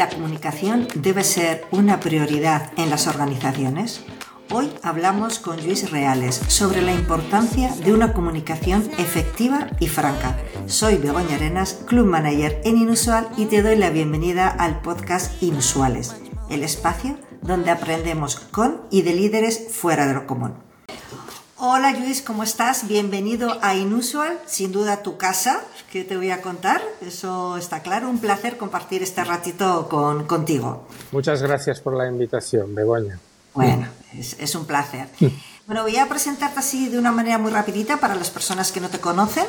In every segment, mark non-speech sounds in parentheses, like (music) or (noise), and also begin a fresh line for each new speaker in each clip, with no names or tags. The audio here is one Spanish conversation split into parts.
¿La comunicación debe ser una prioridad en las organizaciones? Hoy hablamos con Luis Reales sobre la importancia de una comunicación efectiva y franca. Soy Begoña Arenas, Club Manager en Inusual y te doy la bienvenida al podcast Inusuales, el espacio donde aprendemos con y de líderes fuera de lo común. Hola Luis, ¿cómo estás? Bienvenido a Inusual, sin duda tu casa, que te voy a contar, eso está claro. Un placer compartir este ratito con, contigo.
Muchas gracias por la invitación, Begoña.
Bueno, es, un placer. (laughs) Bueno, voy a presentarte así de una manera muy rapidita para las personas que no te conocen.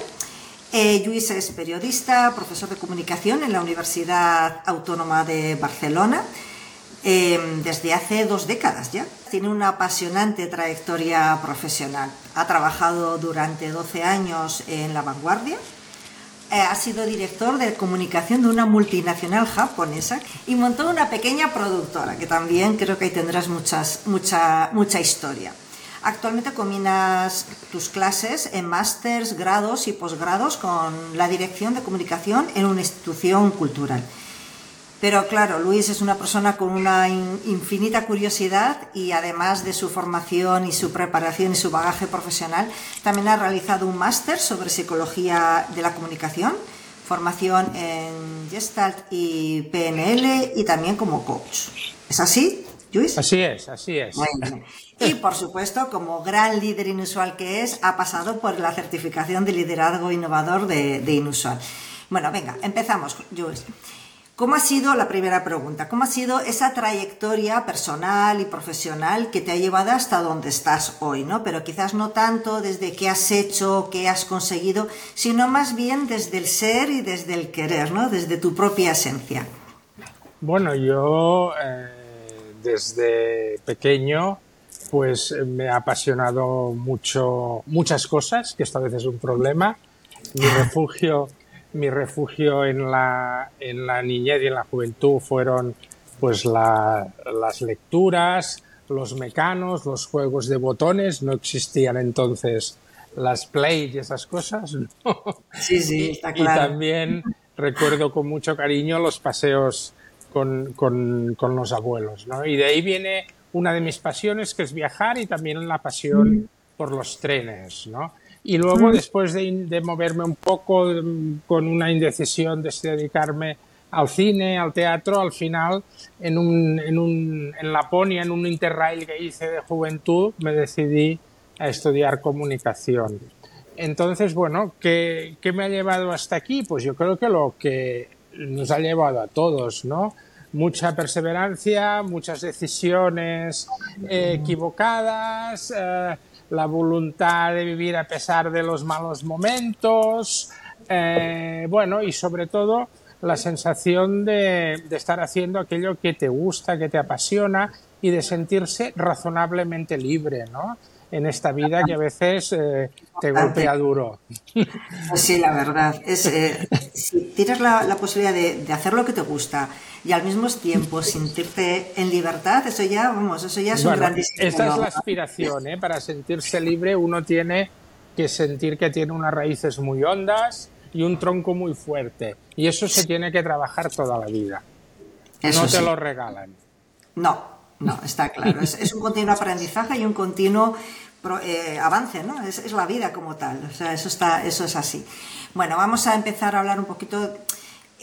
Eh, Luis es periodista, profesor de comunicación en la Universidad Autónoma de Barcelona Em, desde hace dos décadas ya. Tiene una apasionante trayectoria profesional. Ha trabajado durante 12 años en La Vanguardia. Eh, ha sido director de comunicación de una multinacional japonesa y montó una pequeña productora, que también creo que ahí tendrás muchas, mucha, mucha historia. Actualmente combinas tus clases en másters, grados y posgrados con la dirección de comunicación en una institución cultural. Pero claro, Luis es una persona con una infinita curiosidad y además de su formación y su preparación y su bagaje profesional, también ha realizado un máster sobre psicología de la comunicación, formación en Gestalt y PNL y también como coach. ¿Es así, Luis?
Así es, así es.
Y por supuesto, como gran líder inusual que es, ha pasado por la certificación de liderazgo innovador de, de Inusual. Bueno, venga, empezamos, Luis. ¿Cómo ha sido, la primera pregunta, cómo ha sido esa trayectoria personal y profesional que te ha llevado hasta donde estás hoy, ¿no? Pero quizás no tanto desde qué has hecho, qué has conseguido, sino más bien desde el ser y desde el querer, ¿no? Desde tu propia esencia.
Bueno, yo eh, desde pequeño pues me ha apasionado mucho muchas cosas, que esta vez es un problema. Mi (laughs) refugio mi refugio en la, en la niñez y en la juventud fueron pues las lecturas, los mecanos, los juegos de botones, no existían entonces las play y esas cosas.
Sí, sí, está claro.
Y también recuerdo con mucho cariño los paseos con, con, con, los abuelos, ¿no? Y de ahí viene una de mis pasiones que es viajar y también la pasión mm. por los trenes, ¿no? Y luego, después de, moverme un poco mm, con una indecisión de dedicarme al cine, al teatro, al final, en, un, en, un, en Laponia, en un interrail que hice de juventud, me decidí a estudiar comunicación. Entonces, bueno, ¿qué, ¿qué, me ha llevado hasta aquí? Pues yo creo que lo que nos ha llevado a todos, ¿no? Mucha perseverancia, muchas decisiones eh, equivocadas, eh, la voluntad de vivir a pesar de los malos momentos, eh, bueno, y sobre todo la sensación de, estar haciendo aquello que te gusta, que te apasiona y de sentirse razonablemente libre, ¿no? En esta vida que a veces eh, te golpea duro.
Pues sí, la verdad. Es, eh, si tienes la, posibilidad de, de, hacer lo que te gusta, y al mismo tiempo sentirte en libertad, eso ya, vamos, eso ya es un grandísimo.
Esta es la aspiración, ¿eh? Para sentirse libre uno tiene que sentir que tiene unas raíces muy hondas y un tronco muy fuerte. Y eso se tiene que trabajar toda la vida. no te lo regalan.
No, no, está claro. Es, un continuo aprendizaje y un continuo eh, avance, ¿no? Es, es, la vida como tal. O sea, eso, está, eso es así. Bueno, vamos a empezar a hablar un poquito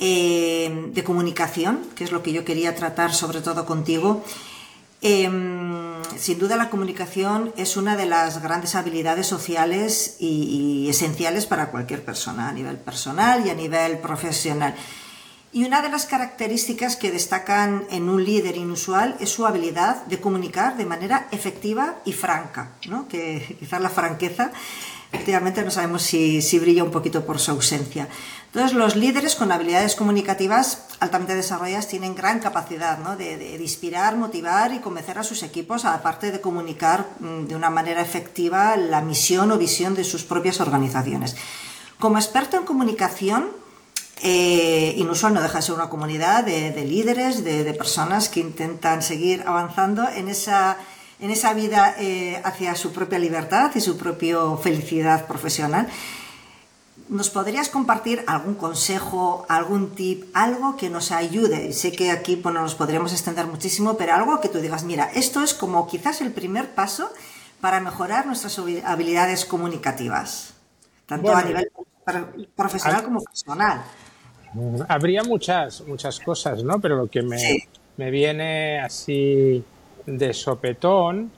eh, de comunicación, que es lo que yo quería tratar sobre todo contigo. Em, sin duda la comunicación es una de las grandes habilidades sociales y, esenciales para cualquier persona, a nivel personal y a nivel profesional. Y una de las características que destacan en un líder inusual es su habilidad de comunicar de manera efectiva y franca, ¿no? que (laughs) quizás la franqueza efectivamente no sabemos si, brilla un poquito por su ausencia. Entonces, los líderes con habilidades comunicativas altamente desarrolladas tienen gran capacidad de, inspirar, motivar y convencer a sus equipos, aparte de comunicar mm, de una manera efectiva la misión o visión de sus propias organizaciones. Como experto en comunicación, eh, Inusual no deja de ser una comunidad de, líderes, de personas que intentan seguir avanzando en esa en esa vida eh, hacia su propia libertad y su propia felicidad profesional. ¿nos podrías compartir algún consejo, algún tip, algo que nos ayude? Sé que aquí bueno, nos podríamos extender muchísimo, pero algo que tú digas, mira, esto es como quizás el primer paso para mejorar nuestras habilidades comunicativas, tanto a nivel profesional como personal.
Habría muchas, muchas cosas, ¿no? Pero lo que me, me viene así de sopetón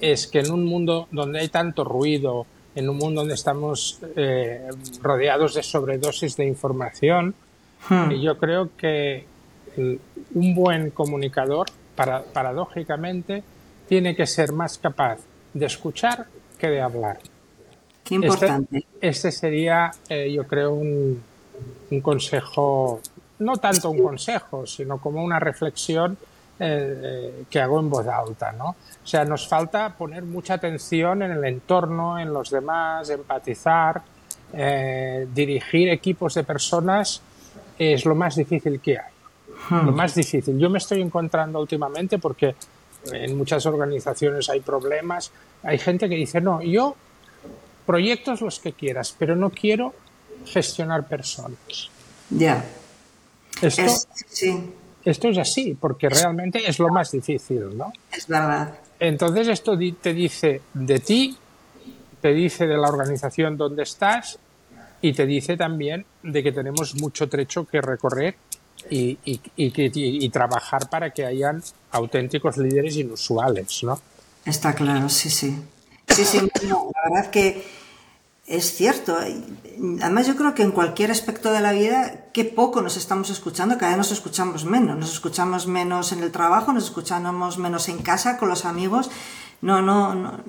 es que en un mundo donde hay tanto ruido, en un mundo donde estamos eh, rodeados de sobredosis de información, hmm. yo creo que un buen comunicador, para, paradójicamente, tiene que ser más capaz de escuchar que de hablar.
Qué importante.
Este, este sería, eh, yo creo, un, un consejo, no tanto un consejo, sino como una reflexión eh, eh, que hago en voz alta, ¿no? O sea, nos falta poner mucha atención en el entorno, en los demás, empatizar, eh, dirigir equipos de personas es lo más difícil que hay. Hmm. Lo más difícil. Yo me estoy encontrando últimamente porque en muchas organizaciones hay problemas. Hay gente que dice, no, yo proyectos los que quieras, pero no quiero gestionar personas.
Ya.
Esto, sí. esto es así, porque realmente es lo más difícil, ¿no?
Es verdad.
Entonces esto te dice de ti, te dice de la organización donde estás y te dice también de que tenemos mucho trecho que recorrer y, y, y, trabajar para que hayan auténticos líderes inusuales, ¿no?
Está claro, sí, sí. Sí, sí, la verdad que es cierto. Además, yo creo que en cualquier aspecto de la vida, qué poco nos estamos escuchando, cada vez nos escuchamos menos. Nos escuchamos menos en el trabajo, nos escuchamos menos en casa, con los amigos. No, no, no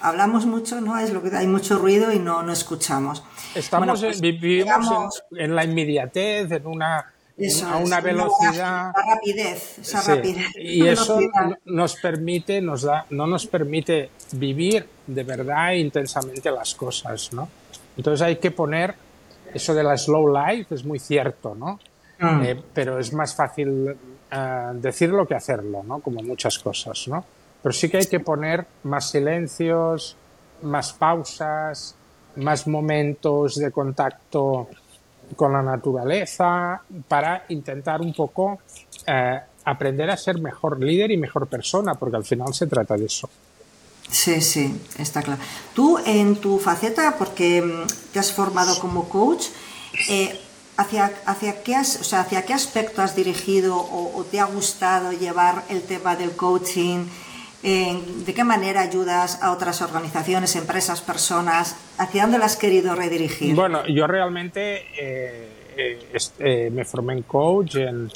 hablamos mucho, ¿no? Es lo que hay mucho ruido y no, no escuchamos.
Estamos pues, vivimos en, la inmediatez, en una a una velocidad.
Esa rapidez, esa rapidez. (laughs)
Y eso nos permite, nos da, no nos permite vivir de verdad e intensamente las cosas, ¿no? Entonces hay que poner eso de la slow life, es muy cierto, ¿no? Mm. Eh, pero es más fácil eh, decirlo que hacerlo, ¿no? Como muchas cosas, ¿no? Pero sí que hay que poner más silencios, más pausas, más momentos de contacto con la naturaleza para intentar un poco eh, aprender a ser mejor líder y mejor persona, porque al final se trata de eso.
Sí, sí, está claro. Tú en tu faceta, porque mm, te has formado como coach, eh, ¿hacia, hacia, qué has, o sea, ¿hacia qué aspecto has dirigido o, te ha gustado llevar el tema del coaching? ¿De qué manera ayudas a otras organizaciones, empresas, personas? ¿Hacia dónde las has querido redirigir?
Bueno, yo realmente eh, eh, eh, me formé en coach en,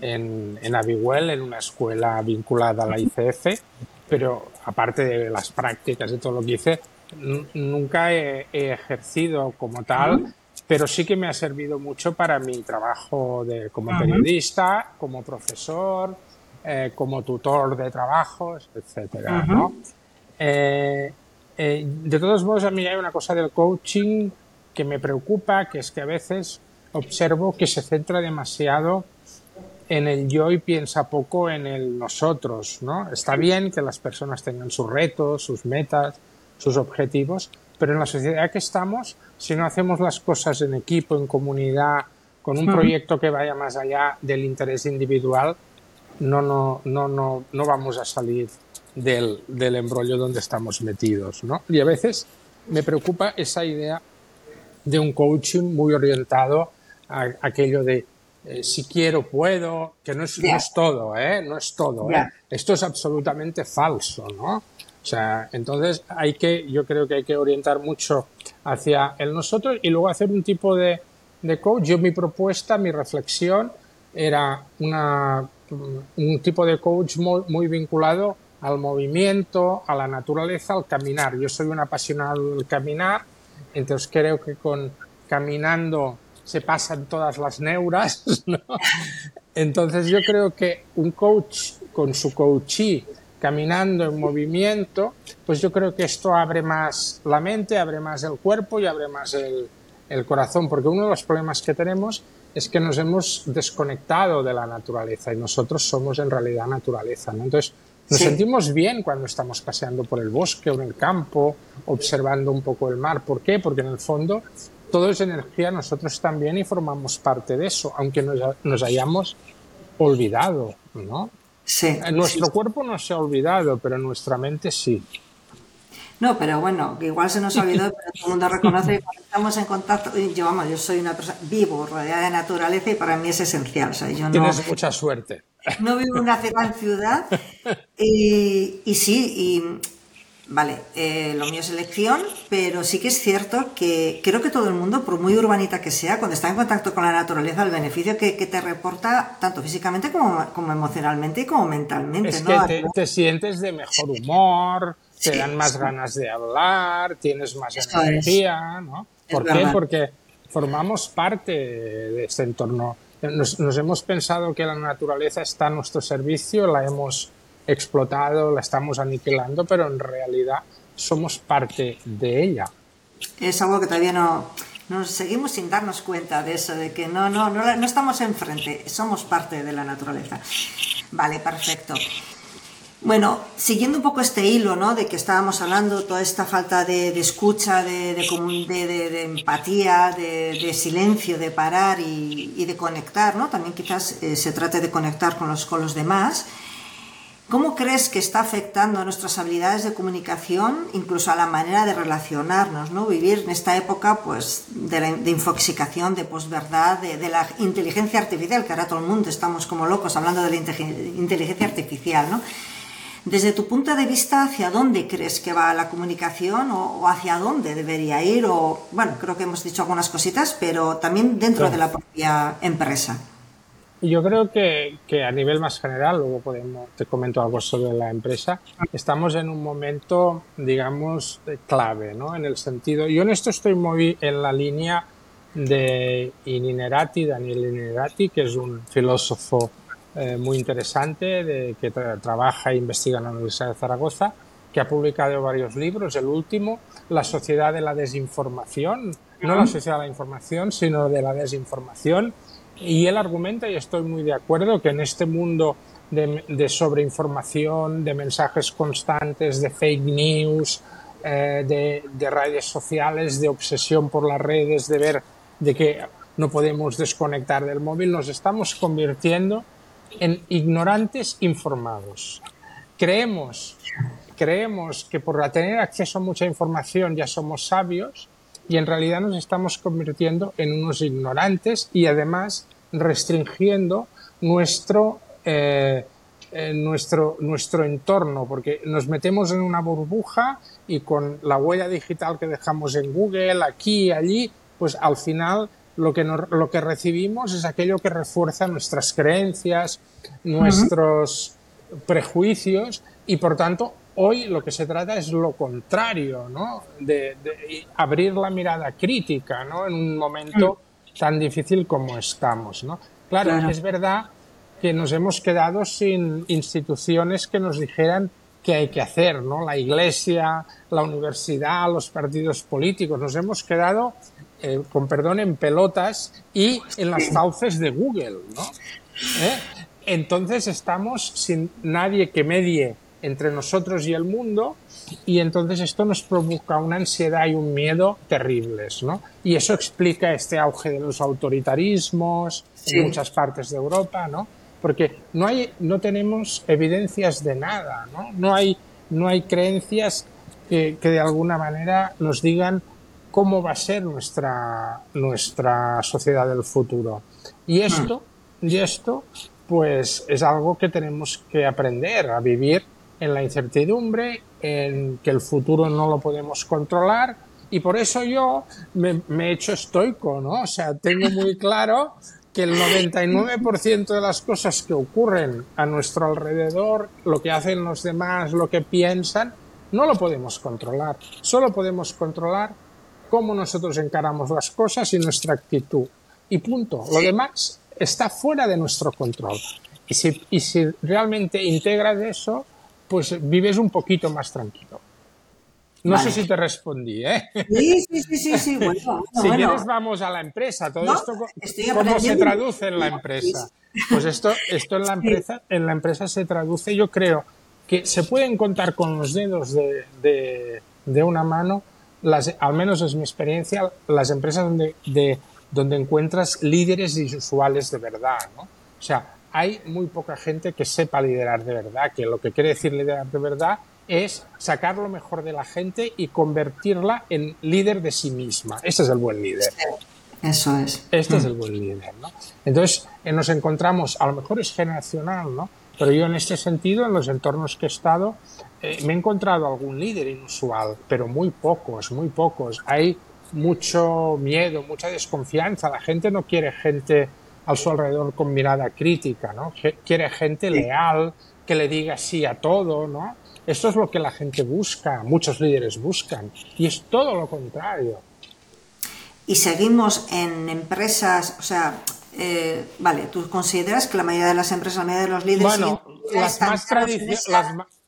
en, en en una escuela vinculada a la ICF, pero aparte de las prácticas y todo lo que hice, nunca he, ejercido como tal, pero sí que me ha servido mucho para mi trabajo de, como periodista, como profesor, eh, como tutor de trabajos, etcétera, eh, eh, de todos modos, a mí hay una cosa del coaching que me preocupa, que es que a veces observo que se centra demasiado en el yo y piensa poco en el nosotros, ¿no? Está bien que las personas tengan sus retos, sus metas, sus objetivos, pero en la sociedad que estamos, si no hacemos las cosas en equipo, en comunidad, con un proyecto que vaya más allá del interés individual, no, no, no, no, no vamos a salir del, del embrollo donde estamos metidos, ¿no? Y a veces me preocupa esa idea de un coaching muy orientado a, aquello de eh, si quiero puedo, que no es, no es todo, ¿eh? No es todo, ¿eh? Esto es absolutamente falso, ¿no? O sea, entonces hay que, yo creo que hay que orientar mucho hacia el nosotros y luego hacer un tipo de, de coach. Yo mi propuesta, mi reflexión era una un tipo de coach muy, vinculado al movimiento, a la naturaleza, al caminar. Yo soy un apasionado del caminar, entonces creo que con caminando se pasan todas las neuras, (laughs) Entonces yo creo que un coach con su coachee caminando en movimiento, pues yo creo que esto abre más la mente, abre más el cuerpo y abre más el, el corazón, porque uno de los problemas que tenemos es que nos hemos desconectado de la naturaleza y nosotros somos en realidad naturaleza. ¿no? Entonces, nos sentimos bien cuando estamos paseando por el bosque o en el campo, observando un poco el mar. ¿Por qué? Porque en el fondo todo es energía, nosotros también y formamos parte de eso, aunque nos, hayamos olvidado, ¿no?
Sí.
Nuestro cuerpo no se ha olvidado, pero nuestra mente sí.
No, pero bueno, igual se nos olvidó, pero todo el mundo reconoce que cuando estamos en contacto, yo vamos, yo soy una persona vivo, rodeada de naturaleza y para mí es esencial. O sea, yo
Tienes mucha suerte.
No vivo en una gran ciudad y, y sí, y vale, eh, lo mío es elección, pero sí que es cierto que creo que todo el mundo, por muy urbanita que sea, cuando está en contacto con la naturaleza, el beneficio que, te reporta tanto físicamente como, como, emocionalmente y como mentalmente.
Es que te, sientes de mejor (laughs) humor, te dan más ganas de hablar, tienes más energía, ¿no? ¿Por qué? Porque formamos parte de este entorno. Nos, nos hemos pensado que la naturaleza está a nuestro servicio, la hemos explotado, la estamos aniquilando, pero en realidad somos parte de ella.
Es algo que todavía no nos seguimos sin darnos cuenta de eso, de que no, no, no, no estamos enfrente, somos parte de la naturaleza. Vale, perfecto. Bueno, siguiendo un poco este hilo, ¿no? De que estábamos hablando, toda esta falta de, escucha, de, de, empatía, de, silencio, de parar y, de conectar, ¿no? También quizás eh, se trate de conectar con los, con los demás. ¿Cómo crees que está afectando a nuestras habilidades de comunicación, incluso a la manera de relacionarnos, ¿no? Vivir en esta época, pues, de, la, de infoxicación, de posverdad, de, de, la inteligencia artificial, que ahora todo el mundo estamos como locos hablando de la inteligencia artificial, ¿no? Desde tu punto de vista, ¿hacia dónde crees que va la comunicación o, hacia dónde debería ir? O, bueno, creo que hemos dicho algunas cositas, pero también dentro de la propia empresa.
Yo creo que, que, a nivel más general, luego podemos, te comento algo sobre la empresa, estamos en un momento, digamos, clave, ¿no? En el sentido, yo en esto estoy muy en la línea de Ininerati, Daniel Ininerati, que es un filósofo eh, muy interesante de, que trabaja e investiga en la Universidad de Zaragoza, que ha publicado varios libros. El último, La sociedad de la desinformación, no la sociedad de la información, sino de la desinformación. Y él argumenta, y estoy muy de acuerdo, que en este mundo de, sobreinformación, de mensajes constantes, de fake news, eh, de, de, redes sociales, de obsesión por las redes, de ver de que no podemos desconectar del móvil, nos estamos convirtiendo en ignorantes informados. Creemos, creemos que por tener acceso a mucha información ya somos sabios y en realidad nos estamos convirtiendo en unos ignorantes y además restringiendo nuestro, eh, eh, nuestro, nuestro entorno, porque nos metemos en una burbuja y con la huella digital que dejamos en Google, aquí allí, pues al final lo que, lo que recibimos es aquello que refuerza nuestras creencias, nuestros prejuicios y por tanto Hoy lo que se trata es lo contrario, ¿no? De, abrir la mirada crítica, ¿no? En un momento mm. tan difícil como estamos, ¿no? Claro, es verdad que nos hemos quedado sin instituciones que nos dijeran qué hay que hacer, ¿no? La iglesia, la universidad, los partidos políticos. Nos hemos quedado, eh, con perdón, en pelotas y en las fauces de Google, ¿no? ¿Eh? Entonces estamos sin nadie que medie entre nosotros y el mundo y entonces esto nos provoca una ansiedad y un miedo terribles, ¿no? Y eso explica este auge de los autoritarismos en muchas partes de Europa, ¿no? Porque no hay, no tenemos evidencias de nada, ¿no? No hay, no hay creencias que, que de alguna manera nos digan cómo va a ser nuestra, nuestra sociedad del futuro. Y esto, y esto, pues es algo que tenemos que aprender a vivir en la incertidumbre, en que el futuro no lo podemos controlar y por eso yo me, he hecho estoico, ¿no? O sea, tengo muy (laughs) claro que el 99% de las cosas que ocurren a nuestro alrededor, lo que hacen los demás, lo que piensan, no lo podemos controlar. Solo podemos controlar cómo nosotros encaramos las cosas y nuestra actitud. Y punto. Lo demás está fuera de nuestro control. Y si, y si realmente integras eso, pues vives un poquito más tranquilo. No sé si te respondí, ¿eh?
Sí, sí, sí, sí, (laughs) Bueno,
si quieres vamos a la empresa. Todo esto, ¿cómo se traduce en la empresa? Pues esto, esto en la empresa, en la empresa se traduce, yo creo, que se pueden contar con los dedos de, de, una mano las, al menos es mi experiencia, las empresas donde, de, donde encuentras líderes y usuales de verdad, ¿no? O sea, hay muy poca gente que sepa liderar de verdad, que lo que quiere decir liderar de verdad es sacar lo mejor de la gente y convertirla en líder de sí misma. Ese es el buen líder.
Eso es.
Este es el buen líder, ¿no? Entonces, eh, nos encontramos, a lo mejor es generacional, ¿no? Pero yo en este sentido, en los entornos que he estado, eh, me he encontrado algún líder inusual, pero muy pocos, muy pocos. Hay mucho miedo, mucha desconfianza. La gente no quiere gente a su alrededor con mirada crítica, ¿no? Quiere gente leal, que le diga sí a todo, ¿no? Esto es lo que la gente busca, muchos líderes buscan, y es todo lo contrario.
Y seguimos en empresas, o sea, eh, vale, tú consideras que la mayoría de las empresas, la mayoría de los líderes...
Bueno, las más,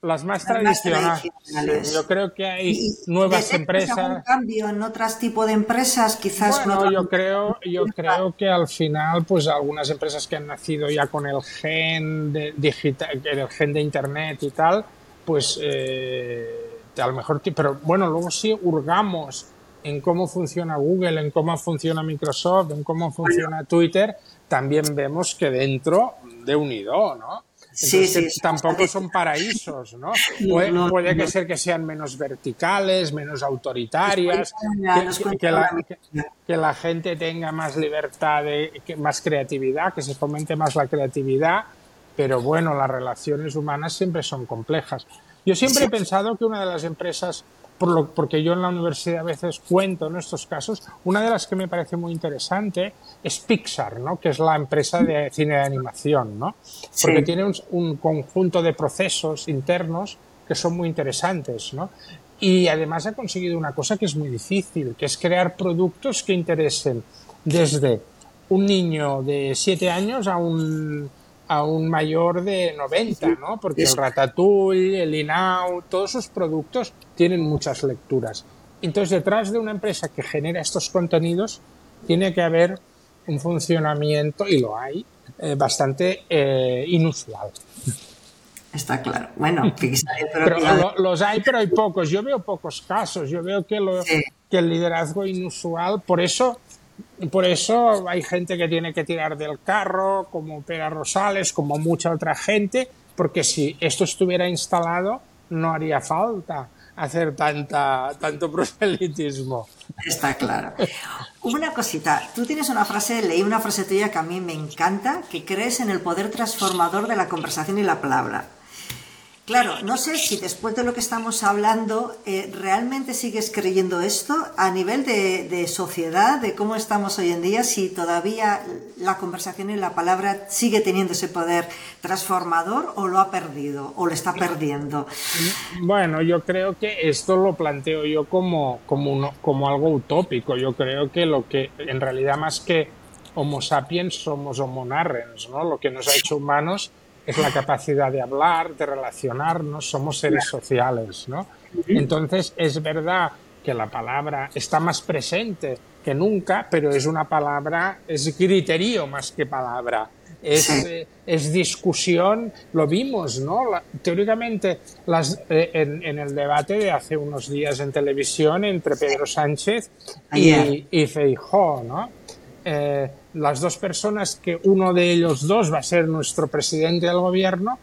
las, más, tradicionales. yo creo que hay nuevas empresas. ¿Algún
cambio en otros tipos de empresas? Quizás.
Bueno, yo creo, yo creo que al final, pues algunas empresas que han nacido ya con el gen de digital, el gen de internet y tal, pues eh, a lo mejor, pero bueno, luego sí hurgamos en cómo funciona Google, en cómo funciona Microsoft, en cómo funciona Twitter, también vemos que dentro de unido, ¿no? sí, sí, tampoco son paraísos, ¿no? Puede, que ser que sean menos verticales, menos autoritarias, que, la, gente tenga más libertad, de, más creatividad, que se fomente más la creatividad, pero bueno, las relaciones humanas siempre son complejas. Yo siempre he pensado que una de las empresas por lo, porque yo en la universidad a veces cuento en estos casos, una de las que me parece muy interesante es Pixar, ¿no? que es la empresa de cine de animación, ¿no? porque tiene un, conjunto de procesos internos que son muy interesantes. ¿no? Y además ha conseguido una cosa que es muy difícil, que es crear productos que interesen desde un niño de 7 años a un a un mayor de 90, ¿no? Porque el Ratatouille, el Inau, todos esos productos tienen muchas lecturas. Entonces, detrás de una empresa que genera estos contenidos, tiene que haber un funcionamiento, y lo hay, eh, bastante eh, inusual.
Está claro. Bueno, (laughs)
pero, los hay, pero hay pocos. Yo veo pocos casos. Yo veo que, lo, que el liderazgo inusual, por eso por eso hay gente que tiene que tirar del carro, como Pera Rosales, como mucha otra gente, porque si esto estuviera instalado, no haría falta hacer tanta, tanto (laughs) proselitismo.
Está claro. Una cosita, tú tienes una frase, leí una frase tuya que a mí me encanta, que crees en el poder transformador de la conversación y la palabra. Claro, no sé si después de lo que estamos hablando, eh, ¿realmente sigues creyendo esto a nivel de, sociedad, de cómo estamos hoy en día, si todavía la conversación y la palabra sigue teniendo ese poder transformador o lo ha perdido o lo está perdiendo?
Bueno, yo creo que esto lo planteo yo como, como, algo utópico. Yo creo que lo que en realidad más que Homo sapiens somos Homo narrens, ¿no? Lo que nos ha hecho humanos es la capacidad de hablar, de relacionarnos, somos seres sociales, ¿no? Entonces es verdad que la palabra está más presente que nunca, pero es una palabra, es criterio más que palabra. Es, eh, es discusión, lo vimos, ¿no? teóricamente, las, eh, en, el debate de hace unos días en televisión entre Pedro Sánchez y, y Feijó, ¿no? Eh, las dos personas que uno de ellos dos va a ser nuestro presidente del gobierno,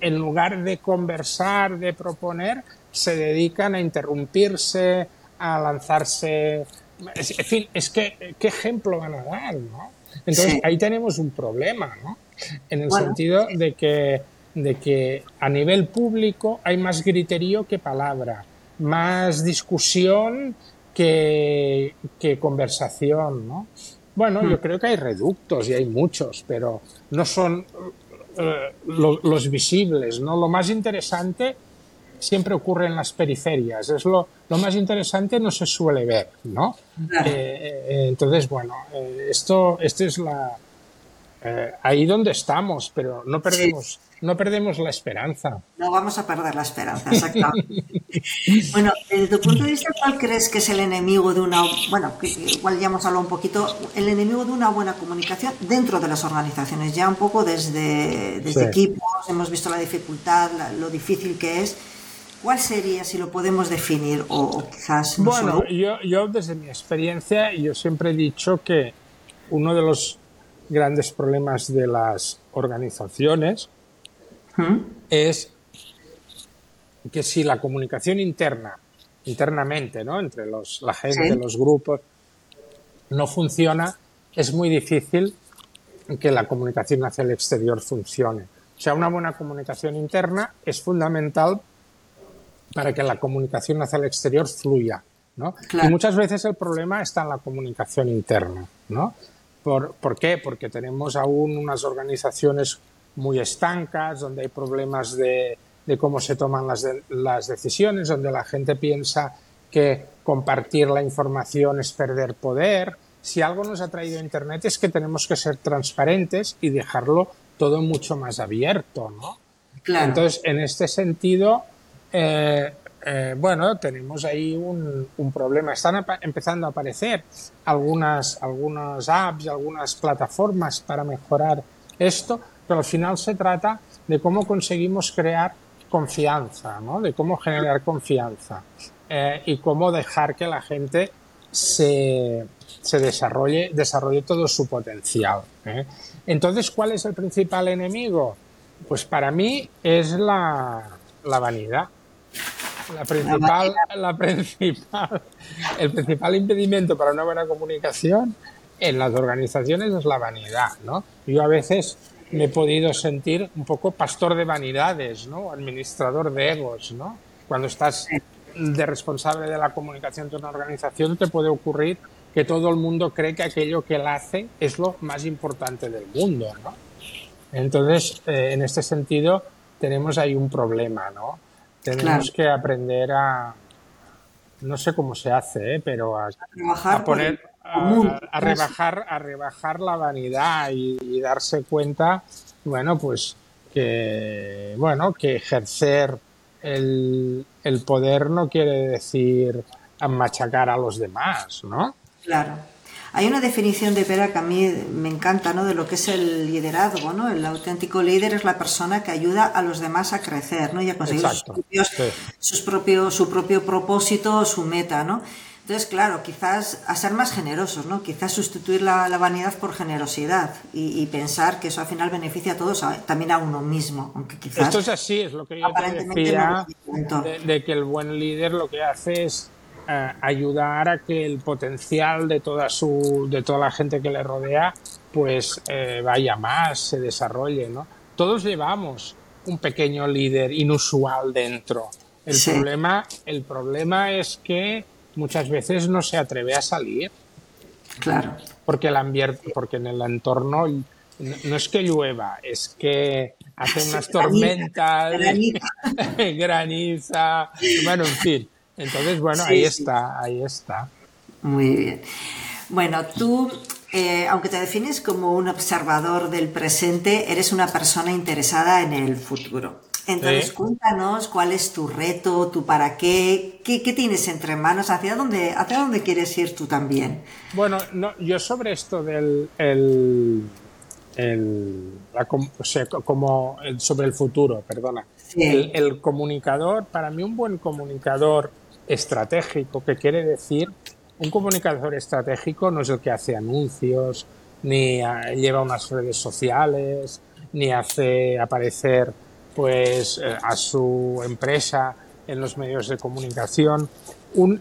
en lugar de conversar, de proponer, se dedican a interrumpirse, a lanzarse. En fin, es que, ¿qué ejemplo van a dar? ¿no? Entonces, ahí tenemos un problema, ¿no? En el sentido de que, de que a nivel público hay más griterío que palabra, más discusión que, que conversación, ¿no? Bueno, yo hmm. creo que hay reductos y hay muchos, pero no son eh, los visibles, ¿no? Lo más interesante siempre ocurre en las periferias. Es lo, lo más interesante no se suele ver, ¿no? Eh, eh, entonces, bueno, esto, esto es la, ahí donde estamos, pero no perdemos, no perdemos la esperanza.
No vamos a perder la esperanza, exactamente. (laughs) bueno, desde tu punto de vista, ¿cuál crees que es el enemigo de una, bueno, igual ya hemos hablado un poquito, el enemigo de una buena comunicación dentro de las organizaciones? Ya un poco desde, desde equipos, hemos visto la dificultad, lo difícil que es. ¿Cuál sería, si lo podemos definir, o, quizás...
bueno, yo, yo desde mi experiencia, yo siempre he dicho que uno de los grandes problemas de las organizaciones ¿Mm? es que si la comunicación interna, internamente, ¿no? entre los, la gente, los grupos, no funciona, es muy difícil que la comunicación hacia el exterior funcione. O sea, una buena comunicación interna es fundamental para que la comunicación hacia el exterior fluya. ¿no? Y muchas veces el problema está en la comunicación interna. ¿no? ¿Por, ¿Por, qué? Porque tenemos aún unas organizaciones muy estancas, donde hay problemas de, de cómo se toman las, las decisiones, donde la gente piensa que compartir la información es perder poder. Si algo nos ha traído Internet es que tenemos que ser transparentes y dejarlo todo mucho más abierto, ¿no? Claro. Entonces, en este sentido, eh, eh, bueno, tenemos ahí un, problema. Están empezando a aparecer algunas, algunas apps, algunas plataformas para mejorar esto, pero al final se trata de cómo conseguimos crear confianza, ¿no? De cómo generar confianza eh, y cómo dejar que la gente se, se desarrolle, desarrolle todo su potencial. ¿eh? Entonces, ¿cuál es el principal enemigo? Pues para mí es la, la vanidad. La principal, la principal, el principal impedimento para una buena comunicación en las organizaciones es la vanidad, ¿no? Yo a veces me he podido sentir un poco pastor de vanidades, ¿no? Administrador de egos, ¿no? Cuando estás de responsable de la comunicación de una organización te puede ocurrir que todo el mundo cree que aquello que él hace es lo más importante del mundo, ¿no? Entonces, eh, en este sentido, tenemos ahí un problema, ¿no? Tenemos que aprender a, no sé cómo se hace, ¿eh? pero a, a poner, a, rebajar, a rebajar la vanidad y, darse cuenta, bueno, pues que, bueno, que ejercer el, el poder no quiere decir machacar a los demás, ¿no?
Claro. Hay una definición de Pera que a mí me encanta, ¿no? De lo que es el liderazgo, ¿no? El auténtico líder es la persona que ayuda a los demás a crecer, ¿no? Y a conseguir sus propios, sus propios, su propio propósito, su meta, ¿no? Entonces, claro, quizás a ser más generosos, ¿no? Quizás sustituir la, vanidad por generosidad y, pensar que eso al final beneficia a todos, también a uno mismo, aunque quizás...
Esto es así, es lo que yo te decía, de, que el buen líder lo que hace es eh, ayudar a que el potencial de toda, su, de toda la gente que le rodea pues eh, vaya más, se desarrolle, ¿no? Todos llevamos un pequeño líder inusual dentro. El, problema, el problema es que muchas veces no se atreve a salir.
Claro.
Porque, el porque en el entorno no, es que llueva, es que hace unas tormentas, (laughs) graniza. bueno, en fin. Entonces, bueno, ahí está, ahí está.
Muy bien. Bueno, tú, eh, aunque te defines como un observador del presente, eres una persona interesada en el futuro. Entonces, cuéntanos cuál es tu reto, tu para qué, qué, tienes entre manos, hacia dónde, hacia dónde quieres ir tú también.
Bueno, no, yo sobre esto del el, el, o sea, como sobre el futuro, perdona. El, el, comunicador, para mí un buen comunicador estratégico, que quiere decir un comunicador estratégico no es el que hace anuncios, ni lleva unas redes sociales, ni hace aparecer pues eh, a su empresa en los medios de comunicación, un,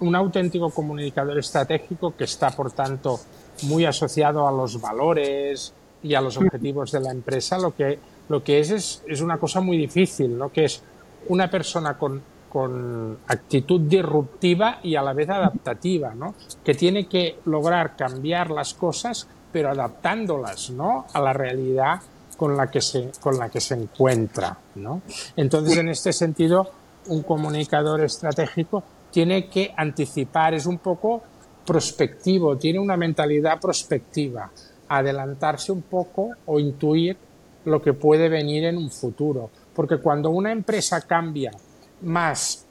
un, auténtico comunicador estratégico que está, por tanto, muy asociado a los valores y a los objetivos de la empresa, lo que, lo que es, es, es una cosa muy difícil, ¿no? que es una persona con, con actitud disruptiva y a la vez adaptativa, ¿no? que tiene que lograr cambiar las cosas, pero adaptándolas ¿no? a la realidad con la que se, con la que se encuentra. ¿no? Entonces, en este sentido, un comunicador estratégico tiene que anticipar, es un poco prospectivo, tiene una mentalidad prospectiva, adelantarse un poco o intuir lo que puede venir en un futuro. Porque cuando una empresa cambia más,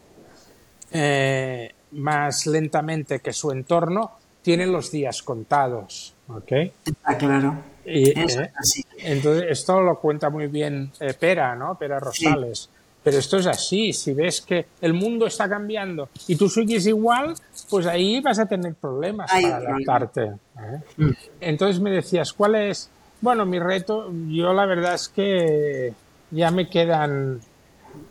eh, más lentamente que su entorno, tiene los días contados. ¿ok?
Está claro.
Y, eh, entonces, esto lo cuenta muy bien eh, Pera, ¿no? Pera Rosales. Pero esto es así, si ves que el mundo está cambiando y tú sigues igual, pues ahí vas a tener problemas para adaptarte. ¿eh? Mm. Entonces me decías, ¿cuál es? Bueno, mi reto, yo la verdad es que ya me quedan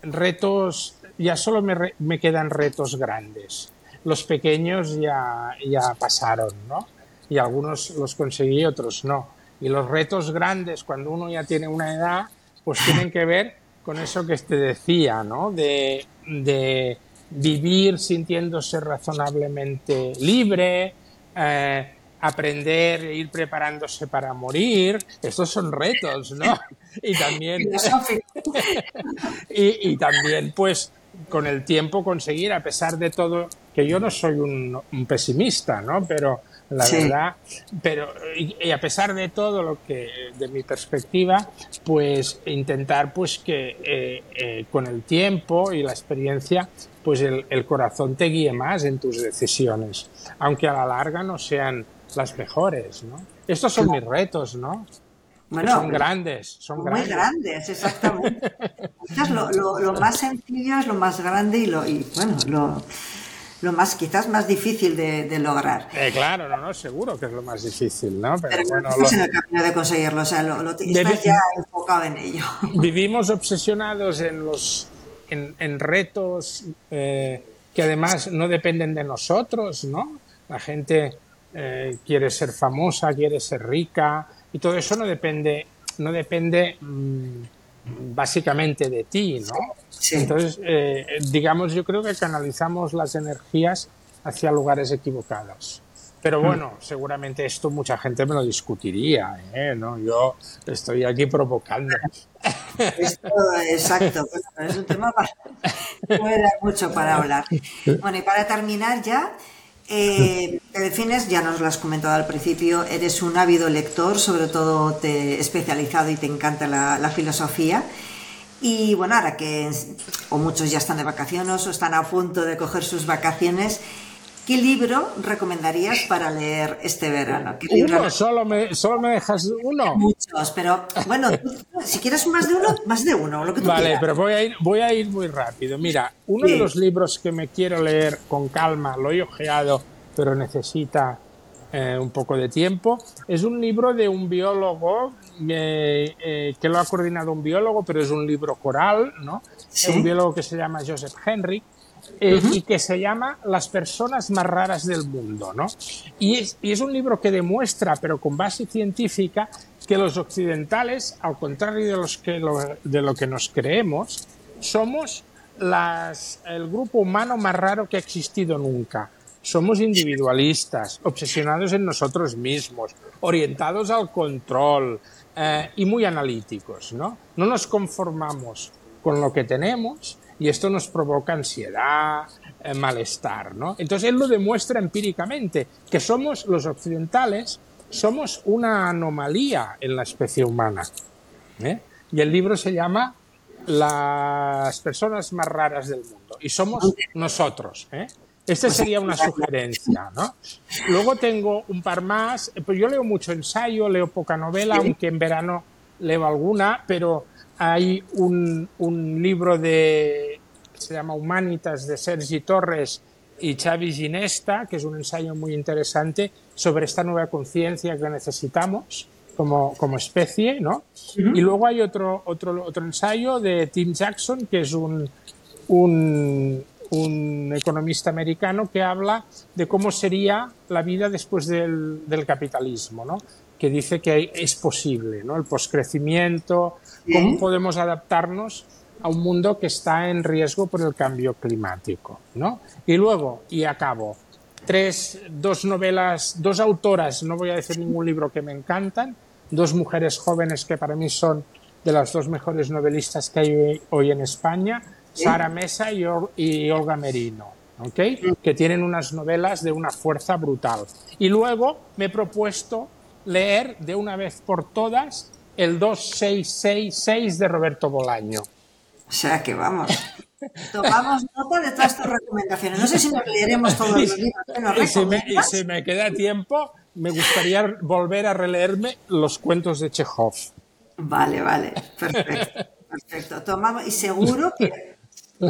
retos, ya solo me, me quedan retos grandes. Los pequeños ya, ya pasaron, ¿no? Y algunos los conseguí, otros no. Y los retos grandes, cuando uno ya tiene una edad, pues tienen que ver con eso que te decía, ¿no? De, de vivir sintiéndose razonablemente libre, eh, aprender e ir preparándose para morir. Estos son retos, ¿no? (laughs) Y también, (laughs) y, y, también, pues, con el tiempo conseguir, a pesar de todo, que yo no soy un, un pesimista, ¿no? Pero la verdad. Pero, y, a pesar de todo lo que, de mi perspectiva, pues intentar pues que eh, eh, con el tiempo y la experiencia, pues el, el, corazón te guíe más en tus decisiones, aunque a la larga no sean las mejores, ¿no? Estos son mis retos, ¿no? Bueno, son grandes, son
muy grandes, exactamente. lo, lo, lo, más sencillo es lo más grande y lo y bueno, lo lo más, quizás más difícil de, lograr.
Eh, claro, no, no, seguro que es lo más difícil, ¿no?
Pero, bueno, estás en el camino de conseguirlo, o sea, lo, estás ya enfocado en ello.
Vivimos obsesionados en los en, retos eh, que además no dependen de nosotros, ¿no? La gente eh, quiere ser famosa, quiere ser rica y todo eso no depende, no depende mm, básicamente de ti, ¿no? Entonces, eh, digamos, yo creo que canalizamos las energías hacia lugares equivocados. Pero mm. bueno, seguramente esto mucha gente me lo discutiría, ¿eh? ¿no? Yo estoy aquí provocando. (laughs)
exacto, es un tema (laughs) para... dar mucho para hablar. Bueno, y para terminar ya, eh, te defines, ya nos lo has comentado al principio, eres un ávido lector, sobre todo te especializado y te encanta la, la filosofía. Y bueno, ahora que o muchos ya están de vacaciones o están a punto de coger sus vacaciones, ¿qué libro recomendarías para leer este verano?
uno, solo me, solo me dejas uno.
Muchos, pero bueno, si quieres más de uno, más de uno, lo que tú
Vale, pero voy a, ir, voy a ir muy rápido. Mira, uno de los libros que me quiero leer con calma, lo he ojeado, pero necesita eh, un poco de tiempo. Es un libro de un biólogo eh, eh, que lo ha coordinado un biólogo, pero es un libro coral, ¿no? Es un biólogo que se llama Joseph Henry. Y que se llama Las personas más raras del mundo, ¿no? Y es, y es un libro que demuestra, pero con base científica, que los occidentales, al contrario de, los que de lo que nos creemos, somos las, el grupo humano más raro que ha existido nunca. Somos individualistas, obsesionados en nosotros mismos, orientados al control eh, y muy analíticos, ¿no? No nos conformamos con lo que tenemos y esto nos provoca ansiedad, eh, malestar, ¿no? Entonces él lo demuestra empíricamente, que somos los occidentales, somos una anomalía en la especie humana. ¿eh? Y el libro se llama Las personas más raras del mundo y somos nosotros. ¿eh? Esta sería una sugerencia, ¿no? Luego tengo un par más, pues yo leo mucho ensayo, leo poca novela, aunque en verano leo alguna, pero hay un, un libro de, se llama Humanitas, de Sergi Torres y Xavi Ginesta, que es un ensayo muy interesante sobre esta nueva conciencia que necesitamos como, como especie, ¿no? Y luego hay otro, otro, otro ensayo de Tim Jackson, que es un, un, un economista americano que habla de cómo sería la vida después del, del capitalismo, ¿no? que dice que es posible, ¿no? el poscrecimiento, cómo podemos adaptarnos a un mundo que está en riesgo por el cambio climático. ¿no? Y luego, y acabo, tres, dos novelas, dos autoras, no voy a decir ningún libro que me encantan, dos mujeres jóvenes que para mí son de las dos mejores novelistas que hay hoy en España, Sara Mesa y, Olga Merino, ¿okay? que tienen unas novelas de una fuerza brutal. Y luego me he propuesto leer de una vez por todas el 2666 de Roberto Bolaño.
O sea que vamos. (laughs) Tomamos nota de todas tus recomendaciones. No sé si nos leeremos todos los libros que nos
y si, me, y si me queda tiempo, me gustaría volver a releerme los cuentos de Chekhov.
Vale, vale, perfecto. (laughs) Perfecto. Tomamos, y seguro que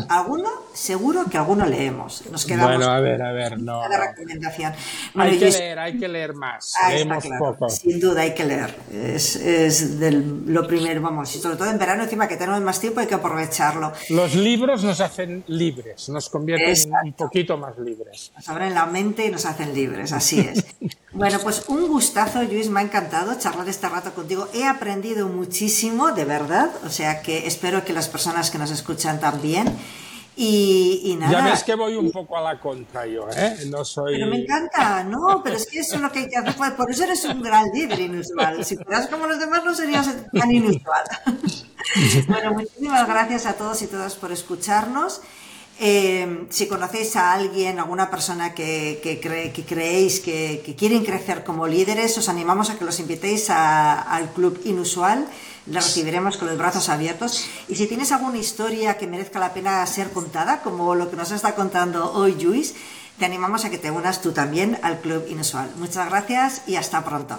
Alguno, seguro que alguno leemos. Nos quedamos
bueno, a ver, a ver, no.
recomendación.
hay que leer, hay que leer más. Leemos poco.
Sin duda hay que leer. Es, es del, lo primero, vamos, y sobre todo en verano, encima que tenemos más tiempo, hay que aprovecharlo.
Los libros nos hacen libres, nos convierten un poquito más libres.
Nos abren la mente y nos hacen libres, así es. (laughs) bueno, pues un gustazo, Luis, me ha encantado charlar este rato contigo. He aprendido muchísimo, de verdad, o sea que espero que las personas que nos escuchan también. Y, nada.
Ya ves que voy un poco a la contra yo, ¿eh? No soy...
Pero me encanta, no, pero es que eso es lo que hay que hacer. Pues, por eso eres un gran líder inusual. Si fueras como los demás no serías tan inusual. (laughs) bueno, muchísimas gracias a todos y todas por escucharnos. Eh, si conocéis a alguien, alguna persona que, cree, que creéis que, quieren crecer como líderes, os animamos a que los invitéis al Club Inusual. Le recibiremos con los brazos abiertos. Y si tienes alguna historia que merezca la pena ser contada, como lo que nos está contando hoy Luis, te animamos a que te unas tú también al Club Inusual. Muchas gracias y hasta pronto.